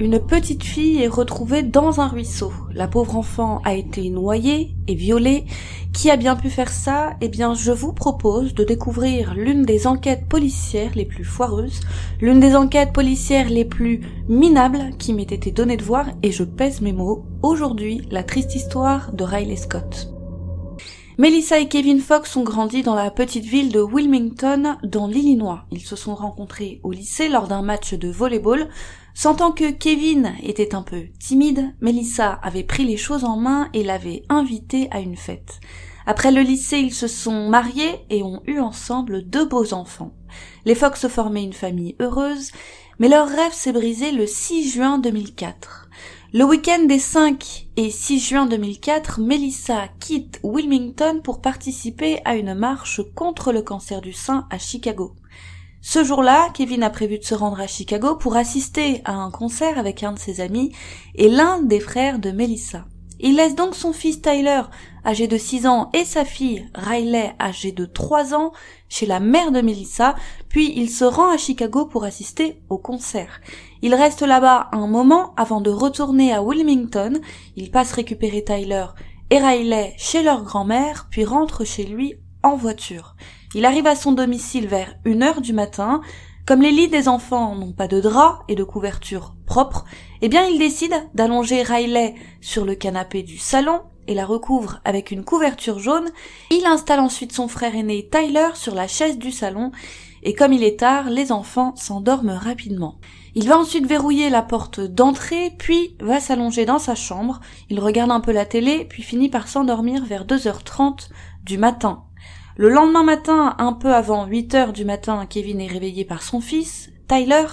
une petite fille est retrouvée dans un ruisseau. La pauvre enfant a été noyée et violée. Qui a bien pu faire ça? Eh bien, je vous propose de découvrir l'une des enquêtes policières les plus foireuses, l'une des enquêtes policières les plus minables qui m'ait été donnée de voir, et je pèse mes mots, aujourd'hui, la triste histoire de Riley Scott. Melissa et Kevin Fox ont grandi dans la petite ville de Wilmington, dans l'Illinois. Ils se sont rencontrés au lycée lors d'un match de volleyball. Sentant que Kevin était un peu timide, Melissa avait pris les choses en main et l'avait invité à une fête. Après le lycée, ils se sont mariés et ont eu ensemble deux beaux enfants. Les Fox formaient une famille heureuse, mais leur rêve s'est brisé le 6 juin 2004. Le week-end des 5 et 6 juin 2004, Melissa quitte Wilmington pour participer à une marche contre le cancer du sein à Chicago. Ce jour-là, Kevin a prévu de se rendre à Chicago pour assister à un concert avec un de ses amis et l'un des frères de Melissa. Il laisse donc son fils Tyler, âgé de 6 ans, et sa fille Riley, âgée de 3 ans, chez la mère de Melissa, puis il se rend à Chicago pour assister au concert. Il reste là-bas un moment avant de retourner à Wilmington, il passe récupérer Tyler et Riley chez leur grand-mère, puis rentre chez lui en voiture. Il arrive à son domicile vers une heure du matin, comme les lits des enfants n'ont pas de drap et de couverture propre, eh bien il décide d'allonger Riley sur le canapé du salon et la recouvre avec une couverture jaune. Il installe ensuite son frère aîné Tyler sur la chaise du salon et comme il est tard, les enfants s'endorment rapidement. Il va ensuite verrouiller la porte d'entrée, puis va s'allonger dans sa chambre, il regarde un peu la télé, puis finit par s'endormir vers 2h30 du matin. Le lendemain matin, un peu avant 8 heures du matin, Kevin est réveillé par son fils, Tyler,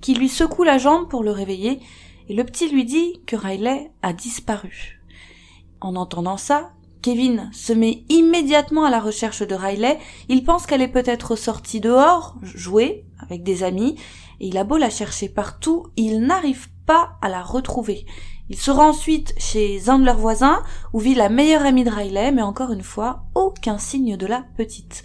qui lui secoue la jambe pour le réveiller, et le petit lui dit que Riley a disparu. En entendant ça, Kevin se met immédiatement à la recherche de Riley. Il pense qu'elle est peut-être sortie dehors, jouer avec des amis, et il a beau la chercher partout, il n'arrive pas à la retrouver. Il se rend ensuite chez un de leurs voisins, où vit la meilleure amie de Riley, mais encore une fois, aucun signe de la petite.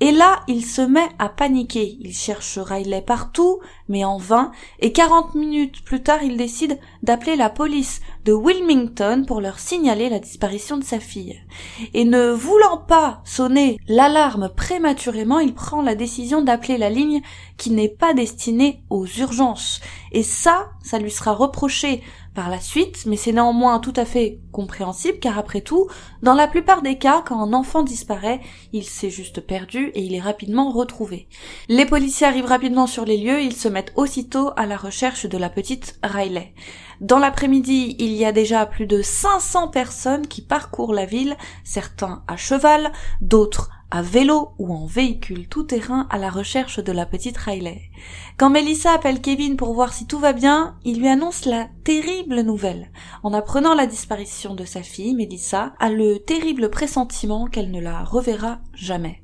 Et là, il se met à paniquer. Il cherche Riley partout, mais en vain, et quarante minutes plus tard, il décide d'appeler la police de Wilmington pour leur signaler la disparition de sa fille. Et ne voulant pas sonner l'alarme prématurément, il prend la décision d'appeler la ligne qui n'est pas destinée aux urgences. Et ça, ça lui sera reproché par la suite, mais c'est néanmoins tout à fait compréhensible car après tout, dans la plupart des cas, quand un enfant disparaît, il s'est juste perdu et il est rapidement retrouvé. Les policiers arrivent rapidement sur les lieux, ils se mettent aussitôt à la recherche de la petite Riley. Dans l'après-midi, il y a déjà plus de 500 personnes qui parcourent la ville, certains à cheval, d'autres à vélo ou en véhicule tout-terrain à la recherche de la petite Riley. Quand Melissa appelle Kevin pour voir si tout va bien, il lui annonce la terrible nouvelle. En apprenant la disparition de sa fille, Melissa a le terrible pressentiment qu'elle ne la reverra jamais.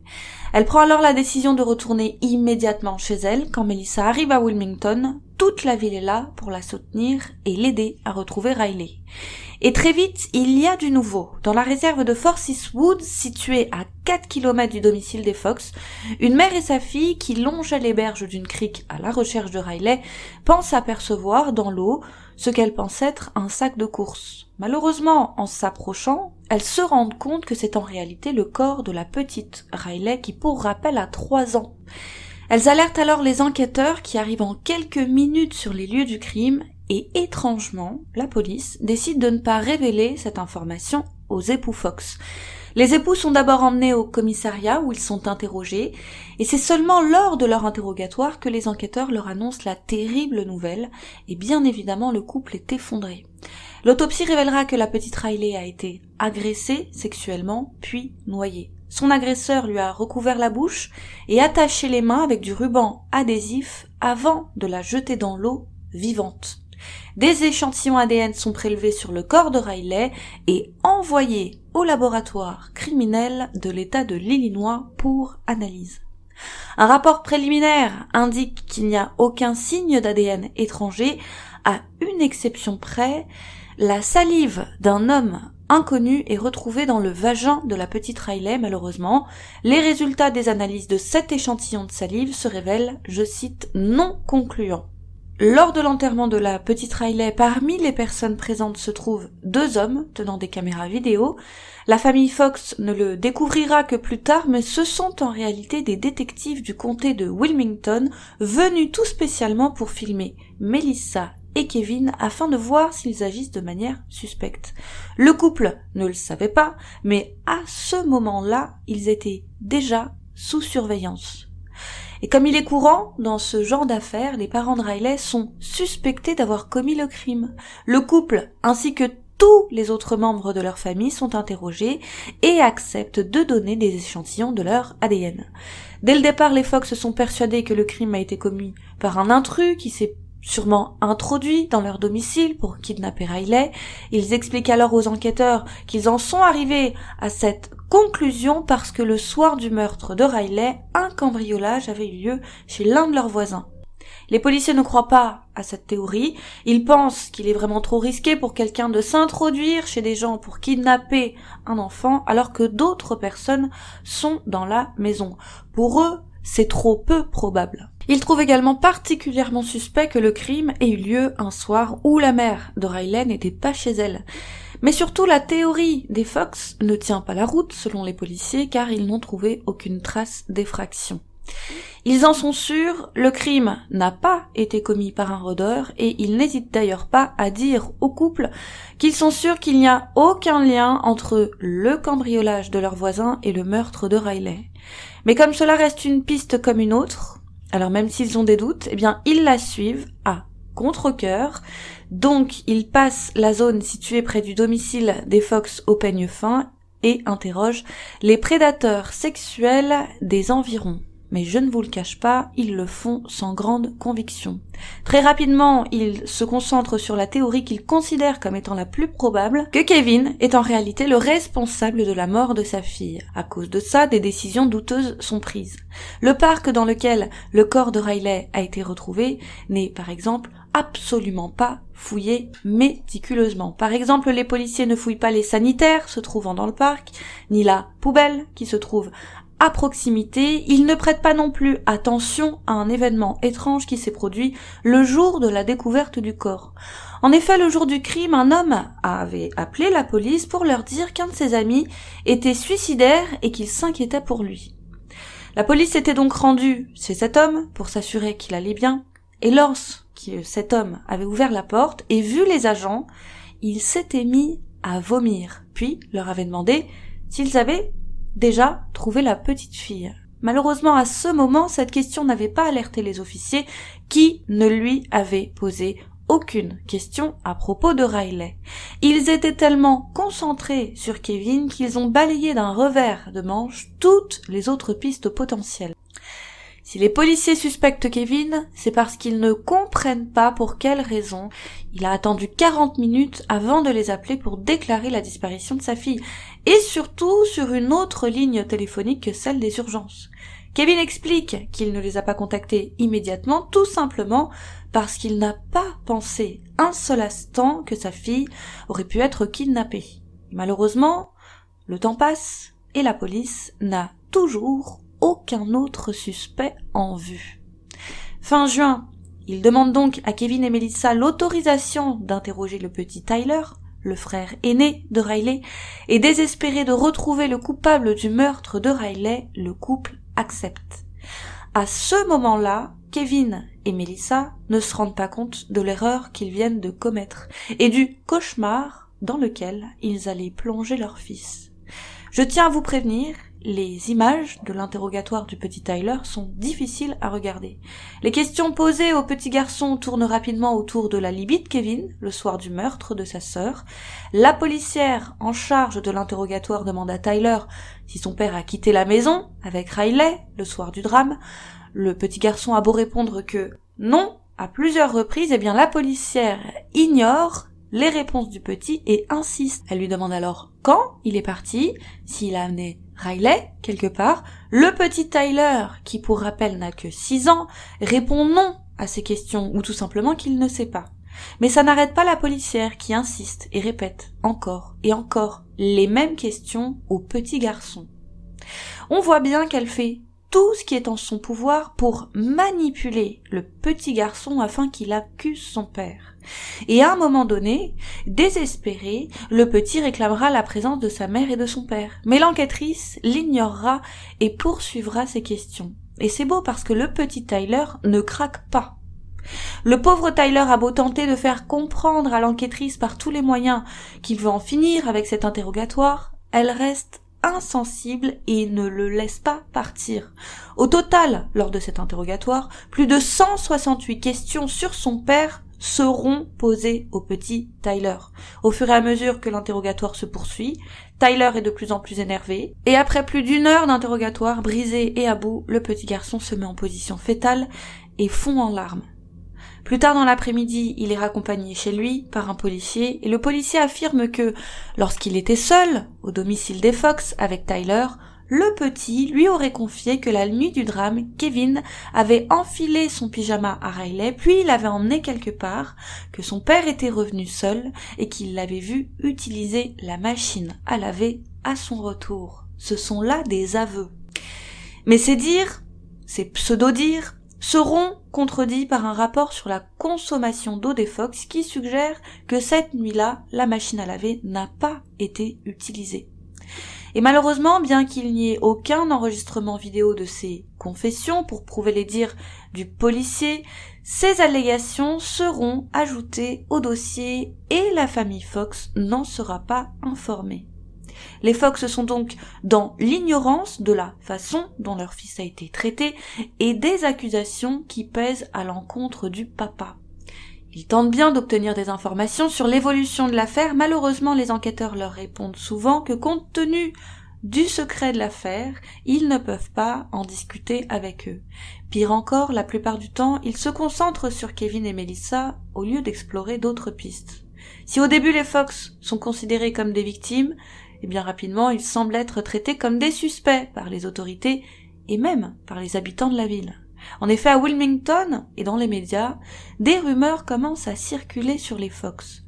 Elle prend alors la décision de retourner immédiatement chez elle. Quand Melissa arrive à Wilmington, toute la ville est là pour la soutenir et l'aider à retrouver Riley. Et très vite, il y a du nouveau. Dans la réserve de Forsyth Woods, située à 4 km du domicile des Fox, une mère et sa fille, qui longeaient les berges d'une crique à la recherche de Riley, pensent apercevoir dans l'eau ce qu'elles pensent être un sac de course. Malheureusement, en s'approchant, elles se rendent compte que c'est en réalité le corps de la petite Riley qui, pour rappel, a trois ans. Elles alertent alors les enquêteurs qui arrivent en quelques minutes sur les lieux du crime et étrangement, la police décide de ne pas révéler cette information aux époux Fox. Les époux sont d'abord emmenés au commissariat où ils sont interrogés, et c'est seulement lors de leur interrogatoire que les enquêteurs leur annoncent la terrible nouvelle, et bien évidemment le couple est effondré. L'autopsie révélera que la petite Riley a été agressée sexuellement, puis noyée. Son agresseur lui a recouvert la bouche et attaché les mains avec du ruban adhésif avant de la jeter dans l'eau vivante. Des échantillons ADN sont prélevés sur le corps de Riley et envoyés au laboratoire criminel de l'État de l'Illinois pour analyse. Un rapport préliminaire indique qu'il n'y a aucun signe d'ADN étranger, à une exception près, la salive d'un homme inconnu est retrouvée dans le vagin de la petite Riley malheureusement. Les résultats des analyses de cet échantillon de salive se révèlent, je cite, non concluants. Lors de l'enterrement de la petite Riley, parmi les personnes présentes se trouvent deux hommes tenant des caméras vidéo. La famille Fox ne le découvrira que plus tard, mais ce sont en réalité des détectives du comté de Wilmington venus tout spécialement pour filmer Melissa et Kevin afin de voir s'ils agissent de manière suspecte. Le couple ne le savait pas, mais à ce moment-là, ils étaient déjà sous surveillance. Et comme il est courant, dans ce genre d'affaires, les parents de Riley sont suspectés d'avoir commis le crime. Le couple, ainsi que tous les autres membres de leur famille sont interrogés et acceptent de donner des échantillons de leur ADN. Dès le départ, les Fox sont persuadés que le crime a été commis par un intrus qui s'est sûrement introduit dans leur domicile pour kidnapper Riley. Ils expliquent alors aux enquêteurs qu'ils en sont arrivés à cette conclusion parce que le soir du meurtre de Riley, un cambriolage avait eu lieu chez l'un de leurs voisins. Les policiers ne croient pas à cette théorie. Ils pensent qu'il est vraiment trop risqué pour quelqu'un de s'introduire chez des gens pour kidnapper un enfant alors que d'autres personnes sont dans la maison. Pour eux, c'est trop peu probable. Il trouve également particulièrement suspect que le crime ait eu lieu un soir où la mère de Riley n'était pas chez elle. Mais surtout, la théorie des Fox ne tient pas la route selon les policiers car ils n'ont trouvé aucune trace d'effraction. Ils en sont sûrs, le crime n'a pas été commis par un rôdeur et ils n'hésitent d'ailleurs pas à dire au couple qu'ils sont sûrs qu'il n'y a aucun lien entre le cambriolage de leur voisin et le meurtre de Riley. Mais comme cela reste une piste comme une autre, alors même s'ils ont des doutes, eh bien ils la suivent à contre-cœur. Donc ils passent la zone située près du domicile des Fox au peigne fin et interrogent les prédateurs sexuels des environs mais je ne vous le cache pas, ils le font sans grande conviction. Très rapidement, ils se concentrent sur la théorie qu'ils considèrent comme étant la plus probable, que Kevin est en réalité le responsable de la mort de sa fille. À cause de ça, des décisions douteuses sont prises. Le parc dans lequel le corps de Riley a été retrouvé n'est, par exemple, absolument pas fouillé méticuleusement. Par exemple, les policiers ne fouillent pas les sanitaires se trouvant dans le parc, ni la poubelle qui se trouve à proximité, il ne prête pas non plus attention à un événement étrange qui s'est produit le jour de la découverte du corps. En effet, le jour du crime, un homme avait appelé la police pour leur dire qu'un de ses amis était suicidaire et qu'il s'inquiétait pour lui. La police était donc rendue chez cet homme pour s'assurer qu'il allait bien, et lorsque cet homme avait ouvert la porte et vu les agents, il s'était mis à vomir, puis leur avait demandé s'ils avaient déjà trouvé la petite fille. Malheureusement, à ce moment, cette question n'avait pas alerté les officiers qui ne lui avaient posé aucune question à propos de Riley. Ils étaient tellement concentrés sur Kevin qu'ils ont balayé d'un revers de manche toutes les autres pistes potentielles. Si les policiers suspectent Kevin, c'est parce qu'ils ne comprennent pas pour quelle raison il a attendu 40 minutes avant de les appeler pour déclarer la disparition de sa fille, et surtout sur une autre ligne téléphonique que celle des urgences. Kevin explique qu'il ne les a pas contactés immédiatement, tout simplement parce qu'il n'a pas pensé un seul instant que sa fille aurait pu être kidnappée. Malheureusement, le temps passe et la police n'a toujours aucun autre suspect en vue. Fin juin, il demande donc à Kevin et Melissa l'autorisation d'interroger le petit Tyler, le frère aîné de Riley, et désespéré de retrouver le coupable du meurtre de Riley, le couple accepte. À ce moment-là, Kevin et Melissa ne se rendent pas compte de l'erreur qu'ils viennent de commettre et du cauchemar dans lequel ils allaient plonger leur fils. Je tiens à vous prévenir, les images de l'interrogatoire du petit Tyler sont difficiles à regarder. Les questions posées au petit garçon tournent rapidement autour de la libye de Kevin, le soir du meurtre de sa sœur. La policière en charge de l'interrogatoire demande à Tyler si son père a quitté la maison avec Riley le soir du drame. Le petit garçon a beau répondre que non, à plusieurs reprises, eh bien la policière ignore les réponses du petit et insiste. Elle lui demande alors quand il est parti, s'il a amené Riley, quelque part, le petit Tyler, qui pour rappel n'a que 6 ans, répond non à ces questions, ou tout simplement qu'il ne sait pas. Mais ça n'arrête pas la policière qui insiste et répète encore et encore les mêmes questions au petit garçon. On voit bien qu'elle fait tout ce qui est en son pouvoir pour manipuler le petit garçon afin qu'il accuse son père. Et à un moment donné, désespéré, le petit réclamera la présence de sa mère et de son père. Mais l'enquêtrice l'ignorera et poursuivra ses questions. Et c'est beau parce que le petit Tyler ne craque pas. Le pauvre Tyler a beau tenter de faire comprendre à l'enquêtrice par tous les moyens qu'il veut en finir avec cet interrogatoire, elle reste insensible et ne le laisse pas partir. Au total, lors de cet interrogatoire, plus de 168 questions sur son père seront posées au petit Tyler. Au fur et à mesure que l'interrogatoire se poursuit, Tyler est de plus en plus énervé, et après plus d'une heure d'interrogatoire brisé et à bout, le petit garçon se met en position fétale et fond en larmes. Plus tard dans l'après-midi, il est raccompagné chez lui par un policier et le policier affirme que lorsqu'il était seul au domicile des Fox avec Tyler, le petit lui aurait confié que la nuit du drame, Kevin avait enfilé son pyjama à Riley, puis l'avait emmené quelque part, que son père était revenu seul et qu'il l'avait vu utiliser la machine à laver à son retour. Ce sont là des aveux. Mais ces dires, ces pseudo-dires, seront contredits par un rapport sur la consommation d'eau des Fox qui suggère que cette nuit-là, la machine à laver n'a pas été utilisée. Et malheureusement, bien qu'il n'y ait aucun enregistrement vidéo de ces confessions pour prouver les dires du policier, ces allégations seront ajoutées au dossier et la famille Fox n'en sera pas informée. Les Fox sont donc dans l'ignorance de la façon dont leur fils a été traité et des accusations qui pèsent à l'encontre du papa. Ils tentent bien d'obtenir des informations sur l'évolution de l'affaire, malheureusement les enquêteurs leur répondent souvent que compte tenu du secret de l'affaire, ils ne peuvent pas en discuter avec eux. Pire encore, la plupart du temps, ils se concentrent sur Kevin et Melissa au lieu d'explorer d'autres pistes. Si au début les Fox sont considérés comme des victimes, et bien rapidement ils semblent être traités comme des suspects par les autorités et même par les habitants de la ville. En effet, à Wilmington et dans les médias, des rumeurs commencent à circuler sur les Fox.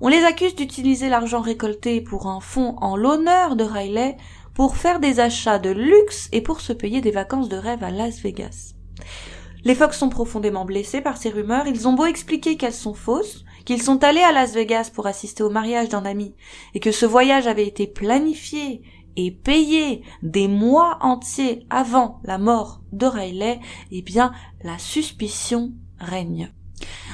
On les accuse d'utiliser l'argent récolté pour un fonds en l'honneur de Riley pour faire des achats de luxe et pour se payer des vacances de rêve à Las Vegas. Les Fox sont profondément blessés par ces rumeurs, ils ont beau expliquer qu'elles sont fausses, qu'ils sont allés à Las Vegas pour assister au mariage d'un ami, et que ce voyage avait été planifié et payé des mois entiers avant la mort de Riley, eh bien, la suspicion règne.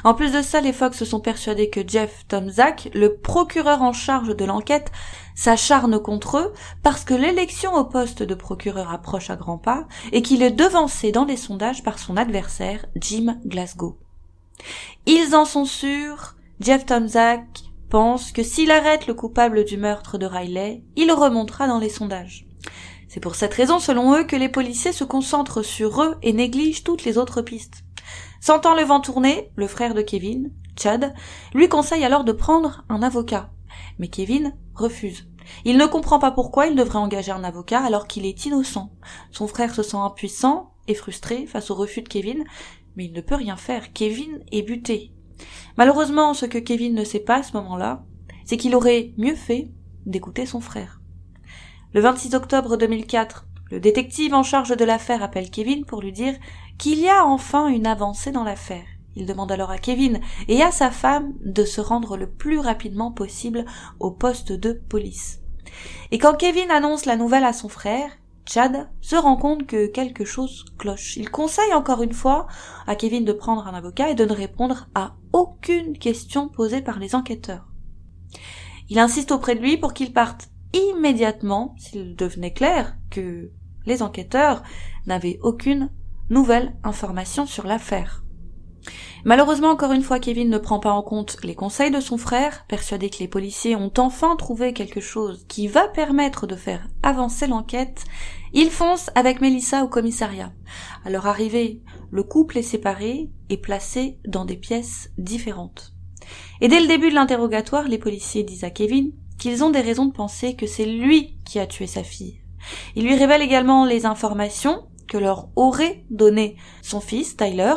En plus de ça, les Fox se sont persuadés que Jeff Tomzak, le procureur en charge de l'enquête, s'acharne contre eux parce que l'élection au poste de procureur approche à grands pas et qu'il est devancé dans les sondages par son adversaire, Jim Glasgow. Ils en sont sûrs, Jeff Tomzak pense que s'il arrête le coupable du meurtre de Riley, il remontera dans les sondages. C'est pour cette raison, selon eux, que les policiers se concentrent sur eux et négligent toutes les autres pistes. Sentant le vent tourner, le frère de Kevin, Chad, lui conseille alors de prendre un avocat. Mais Kevin refuse. Il ne comprend pas pourquoi il devrait engager un avocat alors qu'il est innocent. Son frère se sent impuissant et frustré face au refus de Kevin, mais il ne peut rien faire. Kevin est buté. Malheureusement, ce que Kevin ne sait pas à ce moment-là, c'est qu'il aurait mieux fait d'écouter son frère. Le 26 octobre 2004, le détective en charge de l'affaire appelle Kevin pour lui dire qu'il y a enfin une avancée dans l'affaire. Il demande alors à Kevin et à sa femme de se rendre le plus rapidement possible au poste de police. Et quand Kevin annonce la nouvelle à son frère, Chad se rend compte que quelque chose cloche. Il conseille encore une fois à Kevin de prendre un avocat et de ne répondre à aucune question posée par les enquêteurs. Il insiste auprès de lui pour qu'il parte immédiatement s'il devenait clair que les enquêteurs n'avaient aucune nouvelle information sur l'affaire. Malheureusement, encore une fois, Kevin ne prend pas en compte les conseils de son frère, persuadé que les policiers ont enfin trouvé quelque chose qui va permettre de faire avancer l'enquête. Il fonce avec Melissa au commissariat. À leur arrivée, le couple est séparé et placé dans des pièces différentes. Et dès le début de l'interrogatoire, les policiers disent à Kevin qu'ils ont des raisons de penser que c'est lui qui a tué sa fille. Ils lui révèlent également les informations que leur aurait donné son fils, Tyler,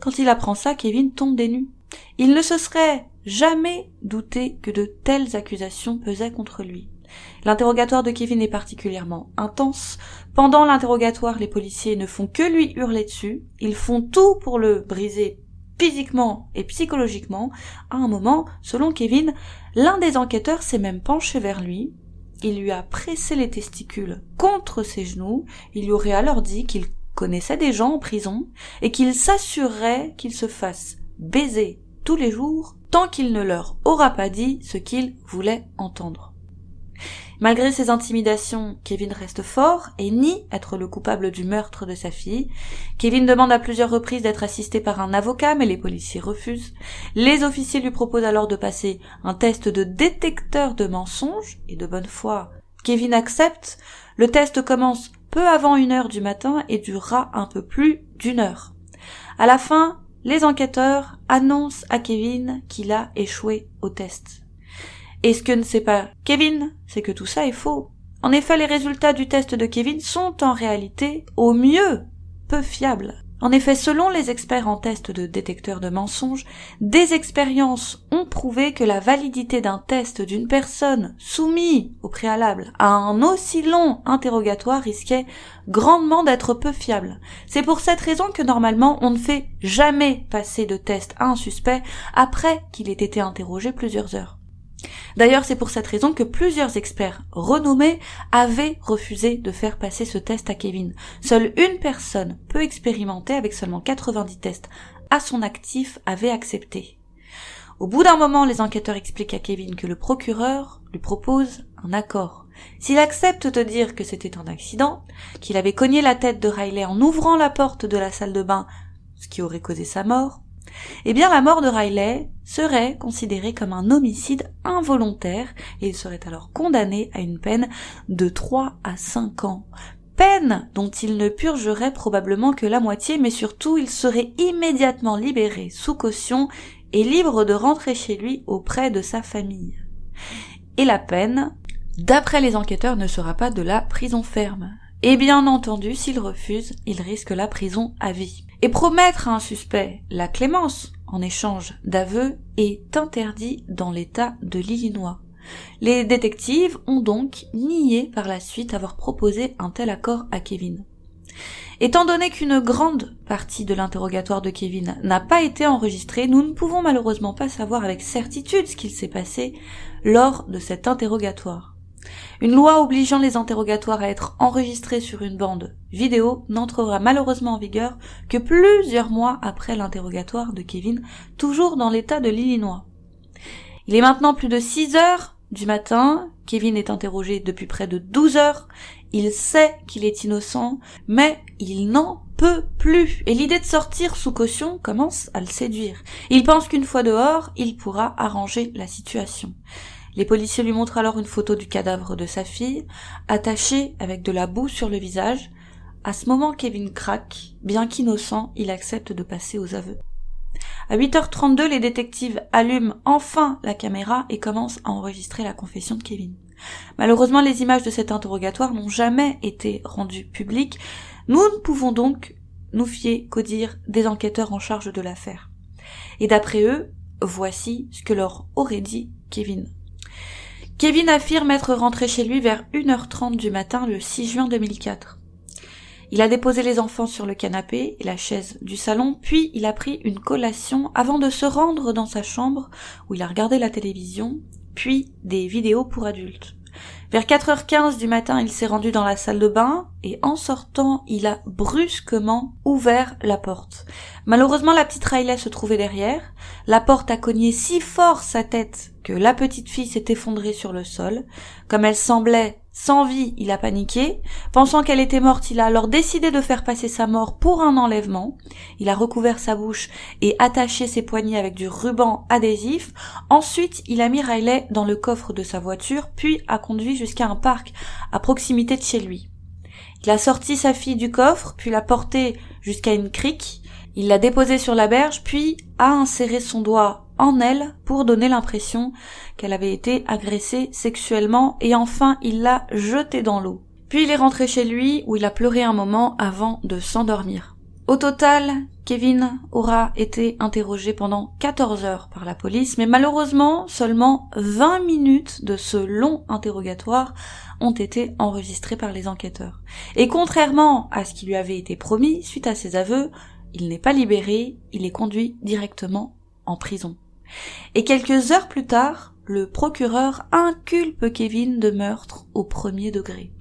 quand il apprend ça, Kevin tombe des nues. Il ne se serait jamais douté que de telles accusations pesaient contre lui. L'interrogatoire de Kevin est particulièrement intense. Pendant l'interrogatoire, les policiers ne font que lui hurler dessus. Ils font tout pour le briser physiquement et psychologiquement. À un moment, selon Kevin, l'un des enquêteurs s'est même penché vers lui. Il lui a pressé les testicules contre ses genoux. Il lui aurait alors dit qu'il connaissait des gens en prison et qu'il s'assurerait qu'ils se fassent baiser tous les jours tant qu'il ne leur aura pas dit ce qu'il voulait entendre. Malgré ses intimidations, Kevin reste fort et nie être le coupable du meurtre de sa fille. Kevin demande à plusieurs reprises d'être assisté par un avocat, mais les policiers refusent. Les officiers lui proposent alors de passer un test de détecteur de mensonges, et de bonne foi, Kevin accepte. Le test commence peu avant une heure du matin et durera un peu plus d'une heure. À la fin, les enquêteurs annoncent à Kevin qu'il a échoué au test. Et ce que ne sait pas Kevin, c'est que tout ça est faux. En effet, les résultats du test de Kevin sont en réalité, au mieux, peu fiables. En effet, selon les experts en test de détecteurs de mensonges, des expériences ont prouvé que la validité d'un test d'une personne soumise au préalable à un aussi long interrogatoire risquait grandement d'être peu fiable. C'est pour cette raison que normalement on ne fait jamais passer de test à un suspect après qu'il ait été interrogé plusieurs heures. D'ailleurs, c'est pour cette raison que plusieurs experts renommés avaient refusé de faire passer ce test à Kevin. Seule une personne peu expérimentée avec seulement 90 tests à son actif avait accepté. Au bout d'un moment, les enquêteurs expliquent à Kevin que le procureur lui propose un accord. S'il accepte de dire que c'était un accident, qu'il avait cogné la tête de Riley en ouvrant la porte de la salle de bain, ce qui aurait causé sa mort, eh bien la mort de Riley serait considérée comme un homicide involontaire et il serait alors condamné à une peine de 3 à 5 ans. Peine dont il ne purgerait probablement que la moitié, mais surtout il serait immédiatement libéré sous caution et libre de rentrer chez lui auprès de sa famille. Et la peine, d'après les enquêteurs, ne sera pas de la prison ferme. Et bien entendu, s'il refuse, il risque la prison à vie et promettre à un suspect la clémence en échange d'aveux est interdit dans l'État de l'Illinois. Les détectives ont donc nié par la suite avoir proposé un tel accord à Kevin. Étant donné qu'une grande partie de l'interrogatoire de Kevin n'a pas été enregistrée, nous ne pouvons malheureusement pas savoir avec certitude ce qu'il s'est passé lors de cet interrogatoire. Une loi obligeant les interrogatoires à être enregistrés sur une bande vidéo n'entrera malheureusement en vigueur que plusieurs mois après l'interrogatoire de Kevin, toujours dans l'état de l'Illinois. Il est maintenant plus de 6 heures du matin, Kevin est interrogé depuis près de 12 heures, il sait qu'il est innocent, mais il n'en peut plus, et l'idée de sortir sous caution commence à le séduire. Il pense qu'une fois dehors, il pourra arranger la situation. Les policiers lui montrent alors une photo du cadavre de sa fille, attachée avec de la boue sur le visage. À ce moment, Kevin craque. Bien qu'innocent, il accepte de passer aux aveux. À 8h32, les détectives allument enfin la caméra et commencent à enregistrer la confession de Kevin. Malheureusement, les images de cet interrogatoire n'ont jamais été rendues publiques. Nous ne pouvons donc nous fier qu'au dire des enquêteurs en charge de l'affaire. Et d'après eux, voici ce que leur aurait dit Kevin. Kevin affirme être rentré chez lui vers 1h30 du matin le 6 juin 2004. Il a déposé les enfants sur le canapé et la chaise du salon, puis il a pris une collation avant de se rendre dans sa chambre où il a regardé la télévision, puis des vidéos pour adultes. Vers 4h15 du matin, il s'est rendu dans la salle de bain et en sortant, il a brusquement ouvert la porte. Malheureusement, la petite Riley se trouvait derrière. La porte a cogné si fort sa tête que la petite fille s'est effondrée sur le sol. Comme elle semblait sans vie, il a paniqué. Pensant qu'elle était morte, il a alors décidé de faire passer sa mort pour un enlèvement. Il a recouvert sa bouche et attaché ses poignets avec du ruban adhésif. Ensuite, il a mis Riley dans le coffre de sa voiture, puis a conduit jusqu'à un parc à proximité de chez lui. Il a sorti sa fille du coffre, puis l'a portée jusqu'à une crique. Il l'a déposée sur la berge, puis a inséré son doigt en elle pour donner l'impression qu'elle avait été agressée sexuellement et enfin il l'a jetée dans l'eau. Puis il est rentré chez lui où il a pleuré un moment avant de s'endormir. Au total, Kevin aura été interrogé pendant 14 heures par la police, mais malheureusement, seulement 20 minutes de ce long interrogatoire ont été enregistrées par les enquêteurs. Et contrairement à ce qui lui avait été promis, suite à ses aveux, il n'est pas libéré, il est conduit directement en prison. Et quelques heures plus tard, le procureur inculpe Kevin de meurtre au premier degré.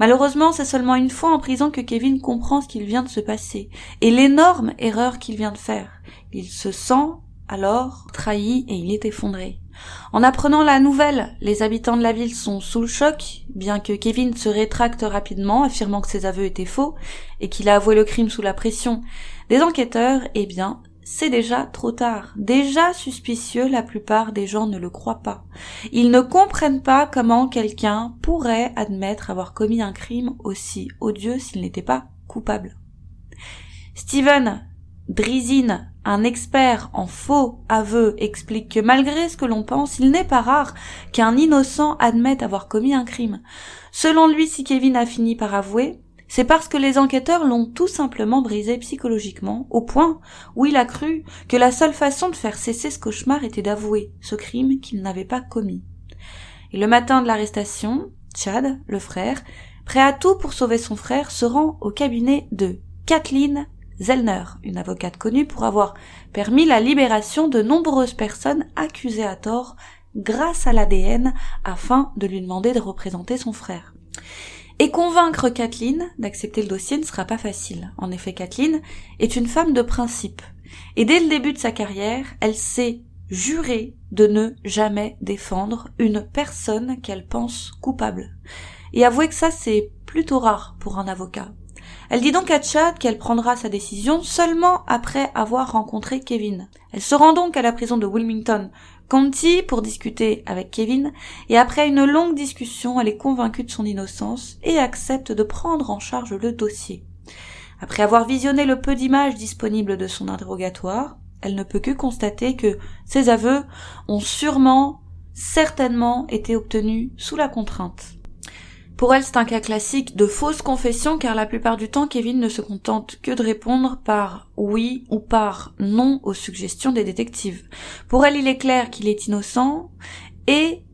Malheureusement, c'est seulement une fois en prison que Kevin comprend ce qu'il vient de se passer et l'énorme erreur qu'il vient de faire. Il se sent alors trahi et il est effondré. En apprenant la nouvelle, les habitants de la ville sont sous le choc, bien que Kevin se rétracte rapidement, affirmant que ses aveux étaient faux et qu'il a avoué le crime sous la pression des enquêteurs, eh bien, c'est déjà trop tard. Déjà suspicieux, la plupart des gens ne le croient pas. Ils ne comprennent pas comment quelqu'un pourrait admettre avoir commis un crime aussi odieux s'il n'était pas coupable. Steven Drizin, un expert en faux aveux, explique que malgré ce que l'on pense, il n'est pas rare qu'un innocent admette avoir commis un crime. Selon lui, si Kevin a fini par avouer, c'est parce que les enquêteurs l'ont tout simplement brisé psychologiquement, au point où il a cru que la seule façon de faire cesser ce cauchemar était d'avouer ce crime qu'il n'avait pas commis. Et le matin de l'arrestation, Chad, le frère, prêt à tout pour sauver son frère, se rend au cabinet de Kathleen Zellner, une avocate connue pour avoir permis la libération de nombreuses personnes accusées à tort grâce à l'ADN afin de lui demander de représenter son frère. Et convaincre Kathleen d'accepter le dossier ne sera pas facile. En effet, Kathleen est une femme de principe. Et dès le début de sa carrière, elle s'est jurée de ne jamais défendre une personne qu'elle pense coupable. Et avouez que ça, c'est plutôt rare pour un avocat. Elle dit donc à Chad qu'elle prendra sa décision seulement après avoir rencontré Kevin. Elle se rend donc à la prison de Wilmington Conti pour discuter avec Kevin et après une longue discussion, elle est convaincue de son innocence et accepte de prendre en charge le dossier. Après avoir visionné le peu d'images disponibles de son interrogatoire, elle ne peut que constater que ses aveux ont sûrement, certainement été obtenus sous la contrainte. Pour elle, c'est un cas classique de fausse confession car la plupart du temps, Kevin ne se contente que de répondre par oui ou par non aux suggestions des détectives. Pour elle, il est clair qu'il est innocent et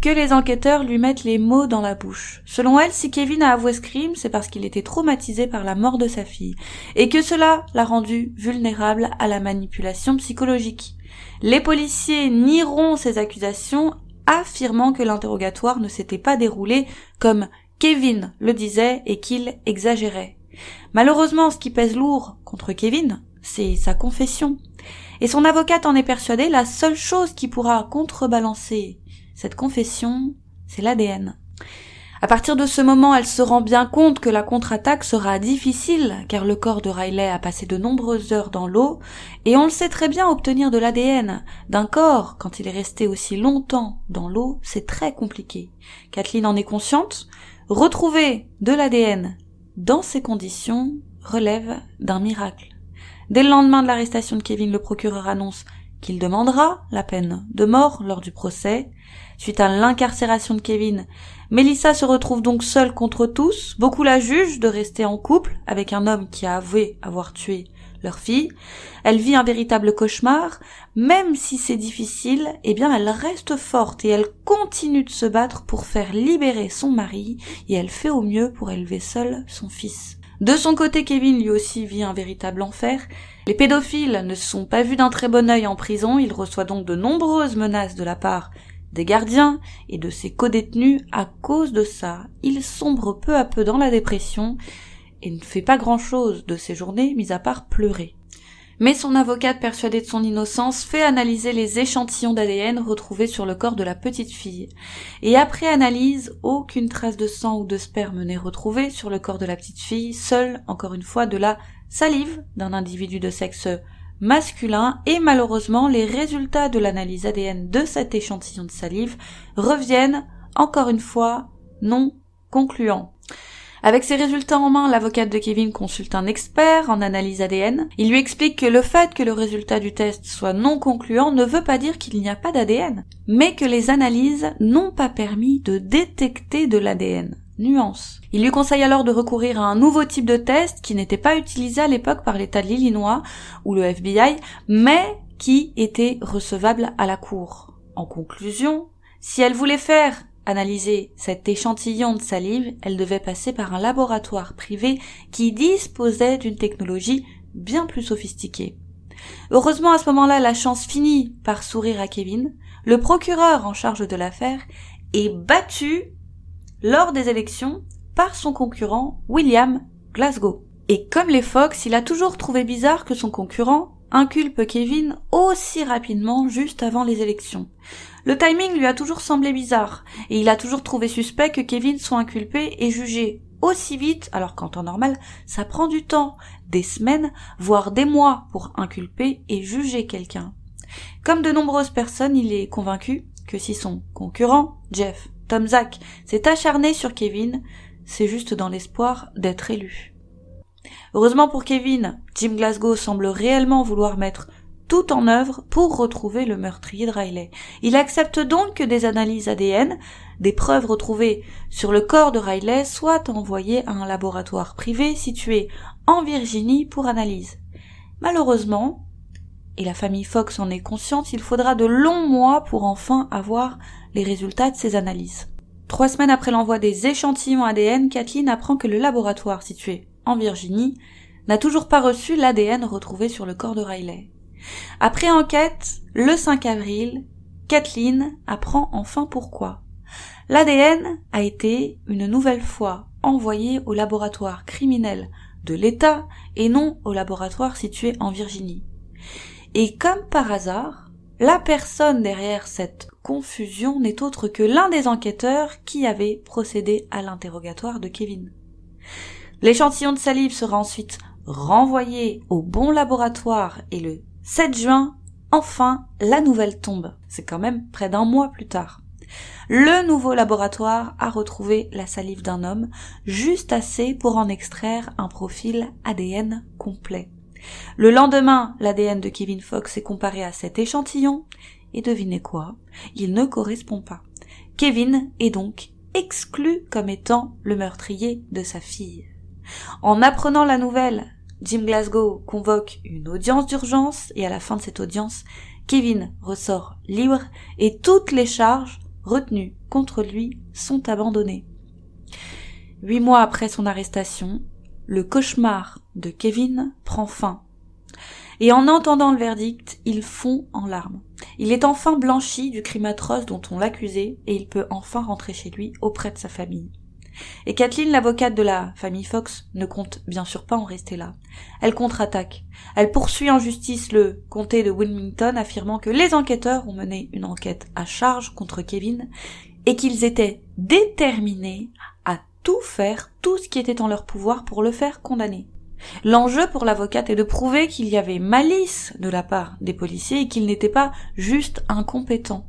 que les enquêteurs lui mettent les mots dans la bouche. Selon elle, si Kevin a avoué ce crime, c'est parce qu'il était traumatisé par la mort de sa fille, et que cela l'a rendu vulnérable à la manipulation psychologique. Les policiers nieront ces accusations affirmant que l'interrogatoire ne s'était pas déroulé comme Kevin le disait et qu'il exagérait. Malheureusement, ce qui pèse lourd contre Kevin, c'est sa confession. Et son avocate en est persuadée, la seule chose qui pourra contrebalancer cette confession, c'est l'ADN. À partir de ce moment, elle se rend bien compte que la contre-attaque sera difficile, car le corps de Riley a passé de nombreuses heures dans l'eau, et on le sait très bien, obtenir de l'ADN d'un corps, quand il est resté aussi longtemps dans l'eau, c'est très compliqué. Kathleen en est consciente, retrouver de l'ADN dans ces conditions relève d'un miracle. Dès le lendemain de l'arrestation de Kevin, le procureur annonce qu'il demandera la peine de mort lors du procès. Suite à l'incarcération de Kevin, Melissa se retrouve donc seule contre tous. Beaucoup la jugent de rester en couple avec un homme qui a avoué avoir tué leur fille. Elle vit un véritable cauchemar. Même si c'est difficile, eh bien elle reste forte et elle continue de se battre pour faire libérer son mari et elle fait au mieux pour élever seule son fils. De son côté, Kevin lui aussi vit un véritable enfer. Les pédophiles ne sont pas vus d'un très bon œil en prison, il reçoit donc de nombreuses menaces de la part des gardiens et de ses codétenus à cause de ça. Il sombre peu à peu dans la dépression et ne fait pas grand chose de ses journées, mis à part pleurer. Mais son avocate persuadée de son innocence fait analyser les échantillons d'ADN retrouvés sur le corps de la petite fille. Et après analyse, aucune trace de sang ou de sperme n'est retrouvée sur le corps de la petite fille, seule, encore une fois, de la salive d'un individu de sexe masculin et malheureusement les résultats de l'analyse ADN de cet échantillon de salive reviennent encore une fois non concluants. Avec ces résultats en main, l'avocate de Kevin consulte un expert en analyse ADN. Il lui explique que le fait que le résultat du test soit non concluant ne veut pas dire qu'il n'y a pas d'ADN, mais que les analyses n'ont pas permis de détecter de l'ADN. Nuance. Il lui conseille alors de recourir à un nouveau type de test qui n'était pas utilisé à l'époque par l'État de l'Illinois ou le FBI, mais qui était recevable à la Cour. En conclusion, si elle voulait faire analyser cet échantillon de salive, elle devait passer par un laboratoire privé qui disposait d'une technologie bien plus sophistiquée. Heureusement à ce moment-là, la chance finit par sourire à Kevin. Le procureur en charge de l'affaire est battu lors des élections par son concurrent William Glasgow. Et comme les Fox, il a toujours trouvé bizarre que son concurrent inculpe Kevin aussi rapidement juste avant les élections. Le timing lui a toujours semblé bizarre, et il a toujours trouvé suspect que Kevin soit inculpé et jugé aussi vite, alors qu'en temps normal, ça prend du temps, des semaines, voire des mois pour inculper et juger quelqu'un. Comme de nombreuses personnes, il est convaincu que si son concurrent, Jeff Tom s'est acharné sur Kevin, c'est juste dans l'espoir d'être élu. Heureusement pour Kevin, Jim Glasgow semble réellement vouloir mettre tout en œuvre pour retrouver le meurtrier de Riley. Il accepte donc que des analyses ADN, des preuves retrouvées sur le corps de Riley soient envoyées à un laboratoire privé situé en Virginie pour analyse. Malheureusement, et la famille Fox en est consciente, il faudra de longs mois pour enfin avoir les résultats de ces analyses. Trois semaines après l'envoi des échantillons ADN, Kathleen apprend que le laboratoire situé en Virginie n'a toujours pas reçu l'ADN retrouvé sur le corps de Riley. Après enquête, le 5 avril, Kathleen apprend enfin pourquoi. L'ADN a été une nouvelle fois envoyé au laboratoire criminel de l'État et non au laboratoire situé en Virginie. Et comme par hasard, la personne derrière cette confusion n'est autre que l'un des enquêteurs qui avait procédé à l'interrogatoire de Kevin. L'échantillon de salive sera ensuite renvoyé au bon laboratoire et le 7 juin, enfin, la nouvelle tombe. C'est quand même près d'un mois plus tard. Le nouveau laboratoire a retrouvé la salive d'un homme, juste assez pour en extraire un profil ADN complet. Le lendemain, l'ADN de Kevin Fox est comparé à cet échantillon, et devinez quoi, il ne correspond pas. Kevin est donc exclu comme étant le meurtrier de sa fille. En apprenant la nouvelle, Jim Glasgow convoque une audience d'urgence et à la fin de cette audience, Kevin ressort libre et toutes les charges retenues contre lui sont abandonnées. Huit mois après son arrestation, le cauchemar de Kevin prend fin. Et en entendant le verdict, il fond en larmes. Il est enfin blanchi du crime atroce dont on l'accusait et il peut enfin rentrer chez lui auprès de sa famille. Et Kathleen, l'avocate de la famille Fox, ne compte bien sûr pas en rester là. Elle contre-attaque. Elle poursuit en justice le comté de Wilmington, affirmant que les enquêteurs ont mené une enquête à charge contre Kevin et qu'ils étaient déterminés tout faire, tout ce qui était en leur pouvoir pour le faire condamner. L'enjeu pour l'avocate est de prouver qu'il y avait malice de la part des policiers et qu'ils n'étaient pas juste incompétents.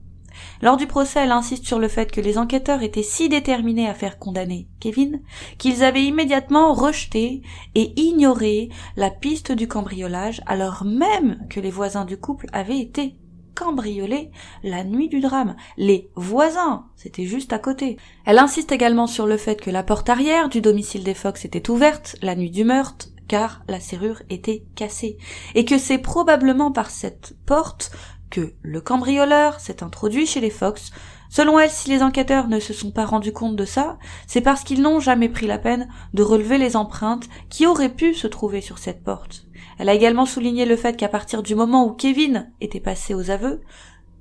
Lors du procès, elle insiste sur le fait que les enquêteurs étaient si déterminés à faire condamner Kevin qu'ils avaient immédiatement rejeté et ignoré la piste du cambriolage alors même que les voisins du couple avaient été cambriolés la nuit du drame. Les voisins, c'était juste à côté. Elle insiste également sur le fait que la porte arrière du domicile des Fox était ouverte la nuit du meurtre car la serrure était cassée et que c'est probablement par cette porte que le cambrioleur s'est introduit chez les Fox. Selon elle, si les enquêteurs ne se sont pas rendus compte de ça, c'est parce qu'ils n'ont jamais pris la peine de relever les empreintes qui auraient pu se trouver sur cette porte. Elle a également souligné le fait qu'à partir du moment où Kevin était passé aux aveux,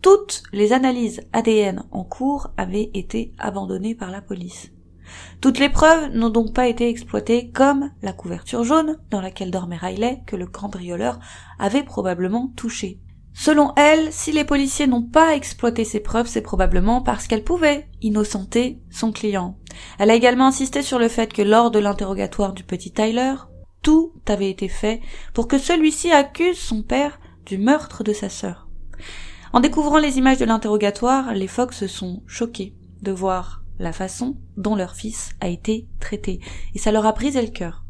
toutes les analyses ADN en cours avaient été abandonnées par la police. Toutes les preuves n'ont donc pas été exploitées comme la couverture jaune dans laquelle dormait Riley que le cambrioleur avait probablement touché. Selon elle, si les policiers n'ont pas exploité ces preuves, c'est probablement parce qu'elle pouvait innocenter son client. Elle a également insisté sur le fait que lors de l'interrogatoire du petit Tyler, tout avait été fait pour que celui-ci accuse son père du meurtre de sa sœur. En découvrant les images de l'interrogatoire, les Fox se sont choqués de voir la façon dont leur fils a été traité, et ça leur a brisé le cœur.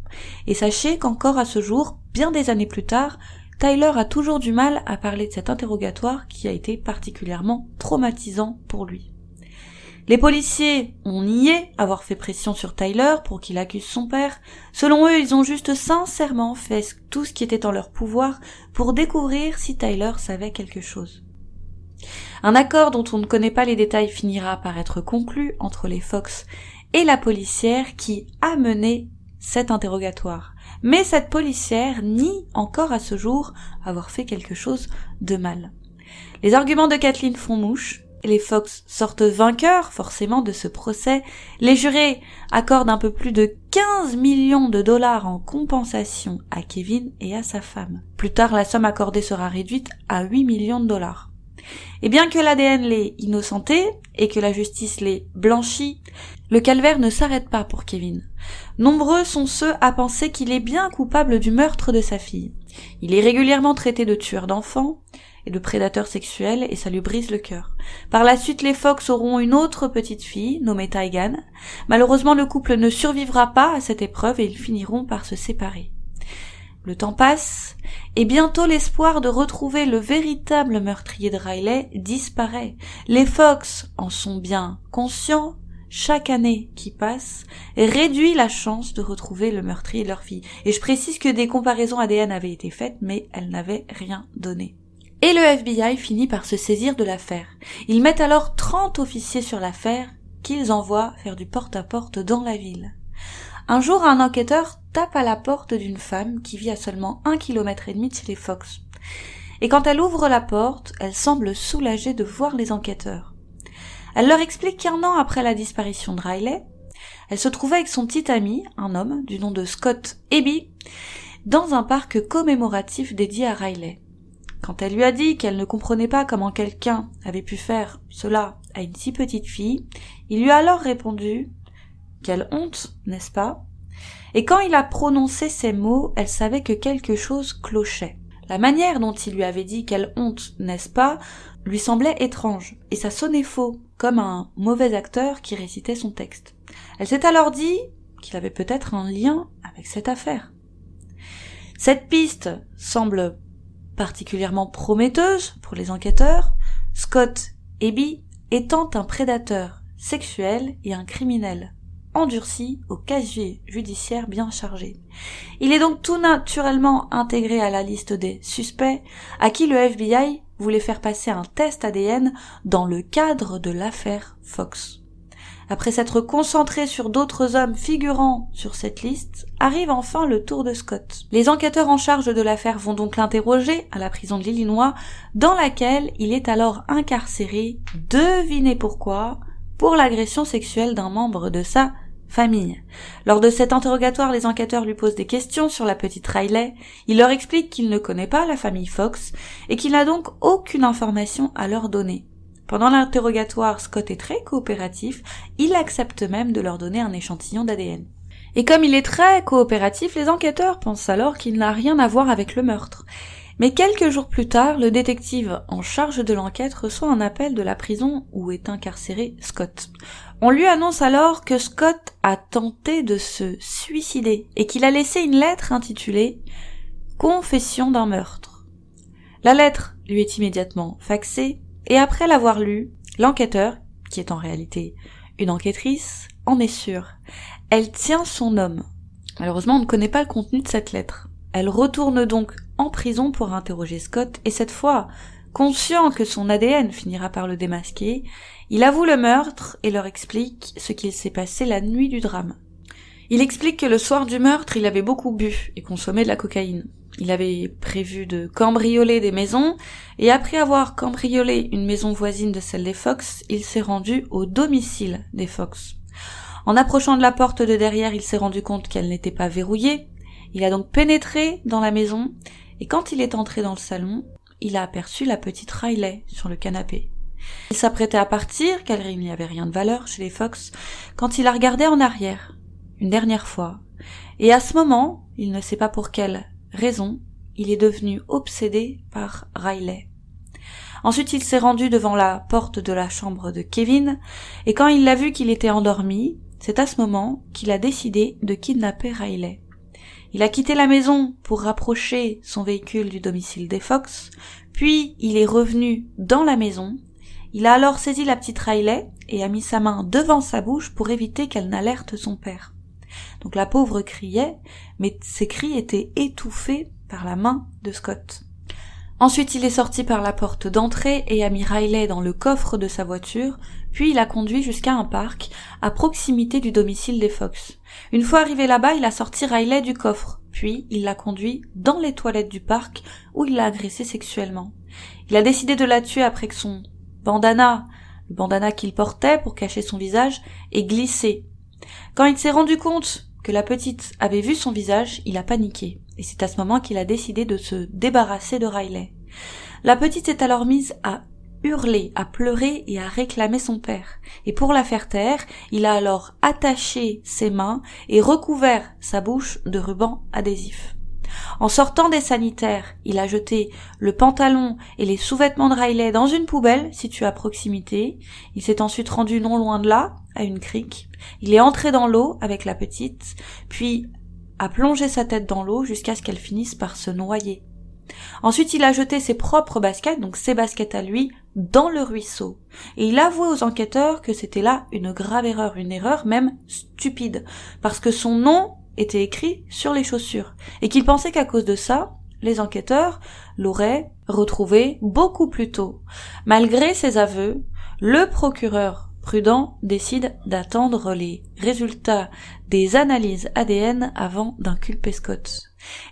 Et sachez qu'encore à ce jour, bien des années plus tard, Tyler a toujours du mal à parler de cet interrogatoire qui a été particulièrement traumatisant pour lui. Les policiers ont nié avoir fait pression sur Tyler pour qu'il accuse son père. Selon eux, ils ont juste sincèrement fait tout ce qui était en leur pouvoir pour découvrir si Tyler savait quelque chose. Un accord dont on ne connaît pas les détails finira par être conclu entre les Fox et la policière qui a mené cet interrogatoire. Mais cette policière nie encore à ce jour avoir fait quelque chose de mal. Les arguments de Kathleen font mouche, les Fox sortent vainqueurs forcément de ce procès, les jurés accordent un peu plus de 15 millions de dollars en compensation à Kevin et à sa femme. Plus tard, la somme accordée sera réduite à 8 millions de dollars. Et bien que l'ADN l'ait innocenté et que la justice l'ait blanchi, le calvaire ne s'arrête pas pour Kevin. Nombreux sont ceux à penser qu'il est bien coupable du meurtre de sa fille. Il est régulièrement traité de tueur d'enfants, et de prédateurs sexuels et ça lui brise le cœur. Par la suite, les Fox auront une autre petite fille, nommée Taigan. Malheureusement, le couple ne survivra pas à cette épreuve et ils finiront par se séparer. Le temps passe, et bientôt l'espoir de retrouver le véritable meurtrier de Riley disparaît. Les Fox en sont bien conscients, chaque année qui passe réduit la chance de retrouver le meurtrier de leur fille. Et je précise que des comparaisons ADN avaient été faites, mais elles n'avaient rien donné. Et le FBI finit par se saisir de l'affaire. Ils mettent alors 30 officiers sur l'affaire qu'ils envoient faire du porte-à-porte dans la ville. Un jour, un enquêteur tape à la porte d'une femme qui vit à seulement un kilomètre et demi de chez les Fox. Et quand elle ouvre la porte, elle semble soulagée de voir les enquêteurs. Elle leur explique qu'un an après la disparition de Riley, elle se trouvait avec son petit ami, un homme du nom de Scott Eby, dans un parc commémoratif dédié à Riley. Quand elle lui a dit qu'elle ne comprenait pas comment quelqu'un avait pu faire cela à une si petite fille, il lui a alors répondu Quelle honte, n'est-ce pas? Et quand il a prononcé ces mots, elle savait que quelque chose clochait. La manière dont il lui avait dit quelle honte, n'est-ce pas, lui semblait étrange, et ça sonnait faux, comme un mauvais acteur qui récitait son texte. Elle s'est alors dit qu'il avait peut-être un lien avec cette affaire. Cette piste semble particulièrement prometteuse pour les enquêteurs, Scott Eby étant un prédateur sexuel et un criminel endurci au casier judiciaire bien chargé. Il est donc tout naturellement intégré à la liste des suspects à qui le FBI voulait faire passer un test ADN dans le cadre de l'affaire Fox. Après s'être concentré sur d'autres hommes figurant sur cette liste, arrive enfin le tour de Scott. Les enquêteurs en charge de l'affaire vont donc l'interroger à la prison de l'Illinois, dans laquelle il est alors incarcéré, devinez pourquoi, pour l'agression sexuelle d'un membre de sa famille. Lors de cet interrogatoire, les enquêteurs lui posent des questions sur la petite Riley. Il leur explique qu'il ne connaît pas la famille Fox et qu'il n'a donc aucune information à leur donner. Pendant l'interrogatoire, Scott est très coopératif, il accepte même de leur donner un échantillon d'ADN. Et comme il est très coopératif, les enquêteurs pensent alors qu'il n'a rien à voir avec le meurtre. Mais quelques jours plus tard, le détective en charge de l'enquête reçoit un appel de la prison où est incarcéré Scott. On lui annonce alors que Scott a tenté de se suicider et qu'il a laissé une lettre intitulée Confession d'un meurtre. La lettre lui est immédiatement faxée et après l'avoir lu, l'enquêteur, qui est en réalité une enquêtrice, en est sûr. Elle tient son homme. Malheureusement, on ne connaît pas le contenu de cette lettre. Elle retourne donc en prison pour interroger Scott, et cette fois, conscient que son ADN finira par le démasquer, il avoue le meurtre et leur explique ce qu'il s'est passé la nuit du drame. Il explique que le soir du meurtre, il avait beaucoup bu et consommé de la cocaïne. Il avait prévu de cambrioler des maisons, et après avoir cambriolé une maison voisine de celle des Fox, il s'est rendu au domicile des Fox. En approchant de la porte de derrière, il s'est rendu compte qu'elle n'était pas verrouillée. Il a donc pénétré dans la maison, et quand il est entré dans le salon, il a aperçu la petite Riley sur le canapé. Il s'apprêtait à partir, car il n'y avait rien de valeur chez les Fox, quand il a regardé en arrière, une dernière fois. Et à ce moment, il ne sait pas pour quelle raison, il est devenu obsédé par Riley. Ensuite, il s'est rendu devant la porte de la chambre de Kevin, et quand il l'a vu qu'il était endormi, c'est à ce moment qu'il a décidé de kidnapper Riley. Il a quitté la maison pour rapprocher son véhicule du domicile des Fox, puis il est revenu dans la maison, Il a alors saisi la petite Riley et a mis sa main devant sa bouche pour éviter qu'elle n'alerte son père. Donc la pauvre criait, mais ses cris étaient étouffés par la main de Scott. Ensuite, il est sorti par la porte d'entrée et a mis Riley dans le coffre de sa voiture, puis il a conduit jusqu'à un parc, à proximité du domicile des Fox. Une fois arrivé là-bas, il a sorti Riley du coffre, puis il l'a conduit dans les toilettes du parc où il l'a agressé sexuellement. Il a décidé de la tuer après que son bandana, le bandana qu'il portait pour cacher son visage, ait glissé. Quand il s'est rendu compte que la petite avait vu son visage, il a paniqué, et c'est à ce moment qu'il a décidé de se débarrasser de Riley. La petite s'est alors mise à hurler, à pleurer et à réclamer son père. Et pour la faire taire, il a alors attaché ses mains et recouvert sa bouche de ruban adhésif. En sortant des sanitaires, il a jeté le pantalon et les sous-vêtements de Riley dans une poubelle située à proximité. Il s'est ensuite rendu non loin de là, à une crique. Il est entré dans l'eau avec la petite, puis a plongé sa tête dans l'eau jusqu'à ce qu'elle finisse par se noyer. Ensuite, il a jeté ses propres baskets, donc ses baskets à lui, dans le ruisseau. Et il a avoué aux enquêteurs que c'était là une grave erreur, une erreur même stupide, parce que son nom était écrit sur les chaussures, et qu'il pensait qu'à cause de ça, les enquêteurs l'auraient retrouvé beaucoup plus tôt. Malgré ses aveux, le procureur prudent décide d'attendre les résultats des analyses ADN avant d'inculper Scott.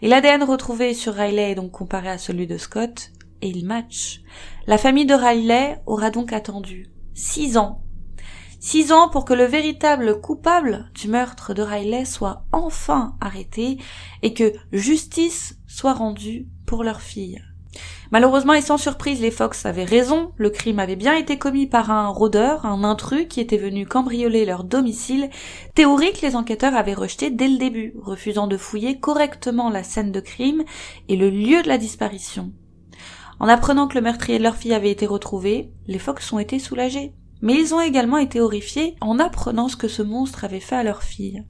Et l'ADN retrouvé sur Riley est donc comparé à celui de Scott, et il match. La famille de Riley aura donc attendu six ans. Six ans pour que le véritable coupable du meurtre de Riley soit enfin arrêté et que justice soit rendue pour leur fille. Malheureusement et sans surprise, les Fox avaient raison, le crime avait bien été commis par un rôdeur, un intrus qui était venu cambrioler leur domicile, théorie que les enquêteurs avaient rejetée dès le début, refusant de fouiller correctement la scène de crime et le lieu de la disparition. En apprenant que le meurtrier de leur fille avait été retrouvé, les Fox ont été soulagés. Mais ils ont également été horrifiés en apprenant ce que ce monstre avait fait à leur fille.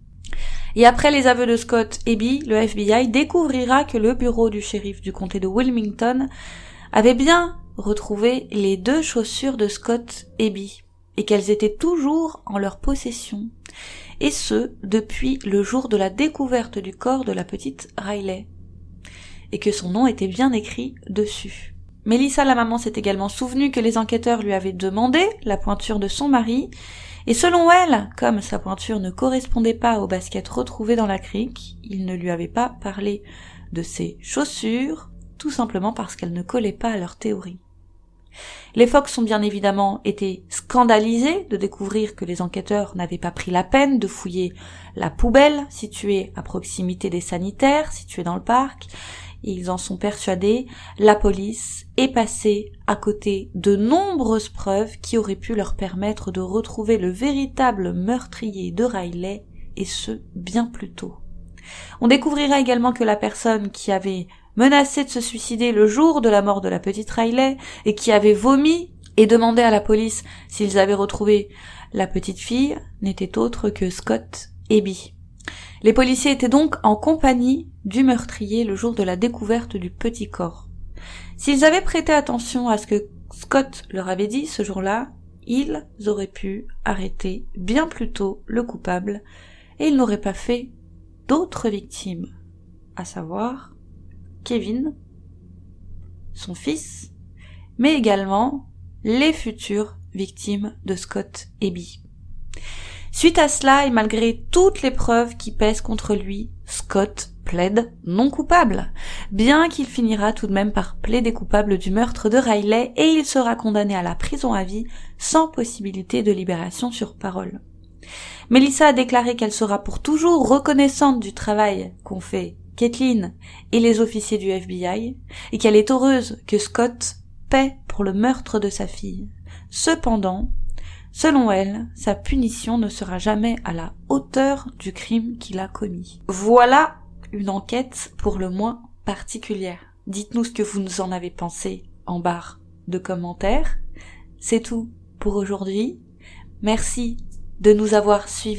Et après les aveux de Scott Eby, le FBI découvrira que le bureau du shérif du comté de Wilmington avait bien retrouvé les deux chaussures de Scott Eby et qu'elles étaient toujours en leur possession, et ce depuis le jour de la découverte du corps de la petite Riley, et que son nom était bien écrit dessus. Mélissa, la maman, s'est également souvenue que les enquêteurs lui avaient demandé la pointure de son mari, et selon elle, comme sa pointure ne correspondait pas aux baskets retrouvées dans la crique, il ne lui avait pas parlé de ses chaussures, tout simplement parce qu'elles ne collaient pas à leur théorie. Les Fox ont bien évidemment été scandalisés de découvrir que les enquêteurs n'avaient pas pris la peine de fouiller la poubelle située à proximité des sanitaires situés dans le parc, ils en sont persuadés, la police est passée à côté de nombreuses preuves qui auraient pu leur permettre de retrouver le véritable meurtrier de Riley, et ce, bien plus tôt. On découvrira également que la personne qui avait menacé de se suicider le jour de la mort de la petite Riley, et qui avait vomi et demandé à la police s'ils avaient retrouvé la petite fille, n'était autre que Scott Eby. Les policiers étaient donc en compagnie du meurtrier le jour de la découverte du petit corps. S'ils avaient prêté attention à ce que Scott leur avait dit ce jour-là, ils auraient pu arrêter bien plus tôt le coupable et ils n'auraient pas fait d'autres victimes, à savoir Kevin, son fils, mais également les futures victimes de Scott Eby. Suite à cela, et malgré toutes les preuves qui pèsent contre lui, Scott plaide non coupable, bien qu'il finira tout de même par plaider coupable du meurtre de Riley et il sera condamné à la prison à vie sans possibilité de libération sur parole. Melissa a déclaré qu'elle sera pour toujours reconnaissante du travail qu'ont fait Kathleen et les officiers du FBI et qu'elle est heureuse que Scott paie pour le meurtre de sa fille. Cependant, Selon elle, sa punition ne sera jamais à la hauteur du crime qu'il a commis. Voilà une enquête pour le moins particulière. Dites-nous ce que vous nous en avez pensé en barre de commentaires. C'est tout pour aujourd'hui. Merci de nous avoir suivis.